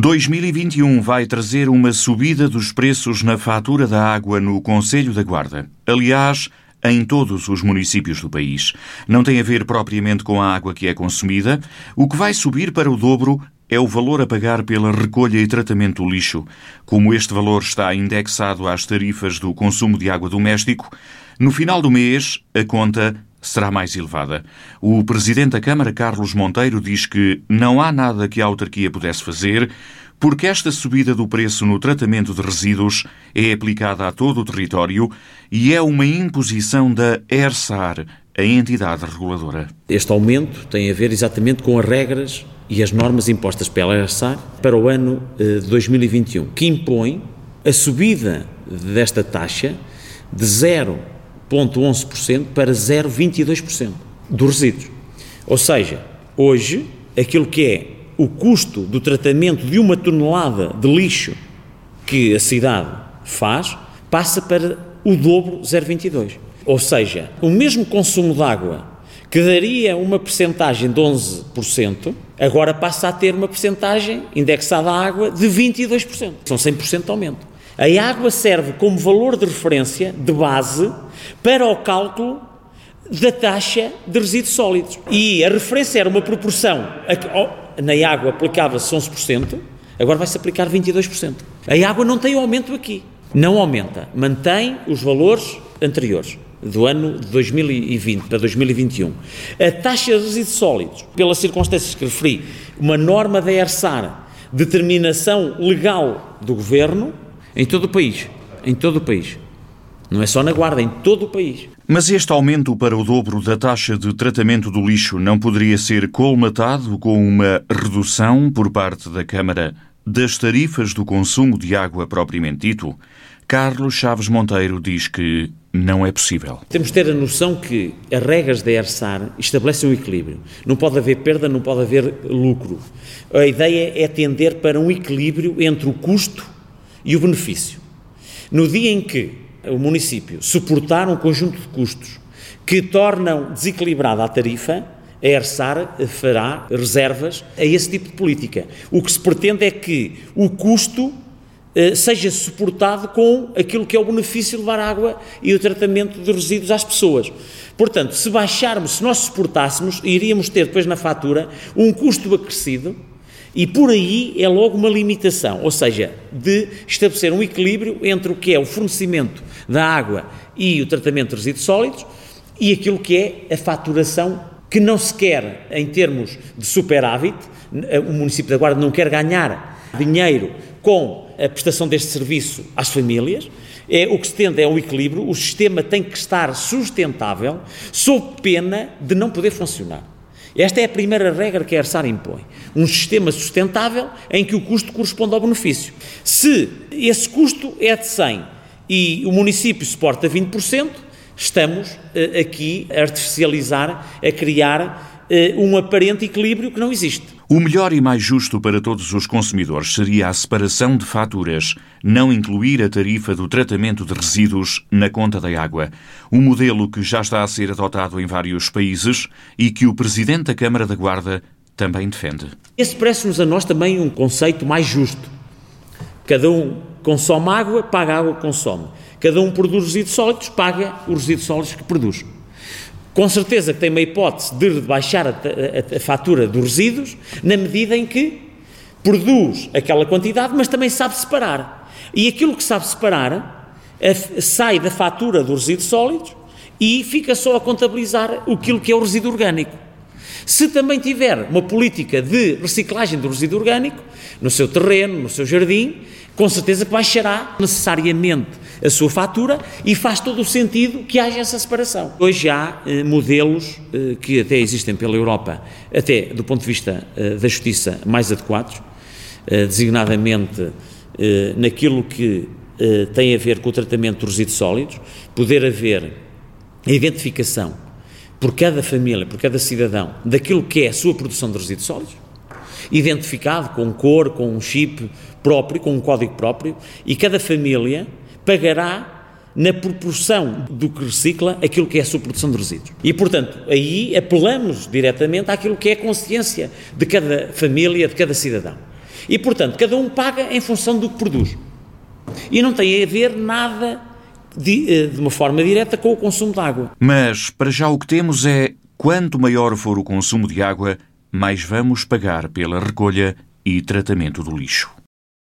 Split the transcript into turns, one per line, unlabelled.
2021 vai trazer uma subida dos preços na fatura da água no Conselho da Guarda. Aliás, em todos os municípios do país. Não tem a ver propriamente com a água que é consumida. O que vai subir para o dobro é o valor a pagar pela recolha e tratamento do lixo. Como este valor está indexado às tarifas do consumo de água doméstico, no final do mês a conta será mais elevada. O presidente da Câmara, Carlos Monteiro, diz que não há nada que a autarquia pudesse fazer porque esta subida do preço no tratamento de resíduos é aplicada a todo o território e é uma imposição da ERSAR, a entidade reguladora.
Este aumento tem a ver exatamente com as regras e as normas impostas pela ERSAR para o ano de 2021, que impõe a subida desta taxa de 0 0,11% para 0,22% dos resíduos. Ou seja, hoje, aquilo que é o custo do tratamento de uma tonelada de lixo que a cidade faz, passa para o dobro 0,22. Ou seja, o mesmo consumo de água que daria uma percentagem de 11%, agora passa a ter uma percentagem indexada à água de 22%. São 100% de aumento. A água serve como valor de referência, de base, para o cálculo da taxa de resíduos sólidos. E a referência era uma proporção, na água aplicava-se 11%, agora vai-se aplicar 22%. A água não tem aumento aqui, não aumenta, mantém os valores anteriores do ano de 2020 para 2021. A taxa de resíduos sólidos, pelas circunstâncias que referi, uma norma da ERSAR, determinação legal do Governo, em todo o país. Em todo o país. Não é só na Guarda, em todo o país.
Mas este aumento para o dobro da taxa de tratamento do lixo não poderia ser colmatado com uma redução por parte da Câmara das tarifas do consumo de água propriamente dito? Carlos Chaves Monteiro diz que não é possível.
Temos de ter a noção que as regras da ERSAR estabelecem um equilíbrio. Não pode haver perda, não pode haver lucro. A ideia é tender para um equilíbrio entre o custo e o benefício. No dia em que o município suportar um conjunto de custos que tornam desequilibrada a tarifa, a ERSAR fará reservas a esse tipo de política. O que se pretende é que o custo eh, seja suportado com aquilo que é o benefício de levar água e o tratamento de resíduos às pessoas. Portanto, se baixarmos, se nós suportássemos, iríamos ter depois na fatura um custo acrescido e por aí é logo uma limitação, ou seja, de estabelecer um equilíbrio entre o que é o fornecimento da água e o tratamento de resíduos sólidos e aquilo que é a faturação que não se quer em termos de superávit, o município da Guarda não quer ganhar dinheiro com a prestação deste serviço às famílias, é, o que se tende é um equilíbrio, o sistema tem que estar sustentável, sob pena de não poder funcionar. Esta é a primeira regra que a ERSAR impõe. Um sistema sustentável em que o custo corresponde ao benefício. Se esse custo é de 100 e o município suporta 20%, estamos uh, aqui a artificializar, a criar um aparente equilíbrio que não existe.
O melhor e mais justo para todos os consumidores seria a separação de faturas, não incluir a tarifa do tratamento de resíduos na conta da água. Um modelo que já está a ser adotado em vários países e que o Presidente da Câmara da Guarda também defende.
Esse parece-nos a nós também um conceito mais justo. Cada um consome água, paga a água que consome. Cada um produz resíduos sólidos, paga os resíduos sólidos que produz. Com certeza que tem uma hipótese de baixar a, a, a fatura dos resíduos, na medida em que produz aquela quantidade, mas também sabe separar. E aquilo que sabe separar a, sai da fatura dos resíduos sólidos e fica só a contabilizar aquilo que é o resíduo orgânico. Se também tiver uma política de reciclagem do resíduo orgânico, no seu terreno, no seu jardim, com certeza que baixará necessariamente a sua fatura e faz todo o sentido que haja essa separação. Hoje há eh, modelos eh, que até existem pela Europa, até do ponto de vista eh, da justiça, mais adequados, eh, designadamente eh, naquilo que eh, tem a ver com o tratamento dos resíduos sólidos, poder haver a identificação por cada família, por cada cidadão, daquilo que é a sua produção de resíduos sólidos, identificado com cor, com um chip próprio, com um código próprio, e cada família pagará na proporção do que recicla aquilo que é a sua produção de resíduos. E, portanto, aí apelamos diretamente àquilo que é a consciência de cada família, de cada cidadão. E, portanto, cada um paga em função do que produz. E não tem a ver nada de, eh, de uma forma direta com o consumo de água.
Mas, para já, o que temos é quanto maior for o consumo de água, mais vamos pagar pela recolha e tratamento do lixo.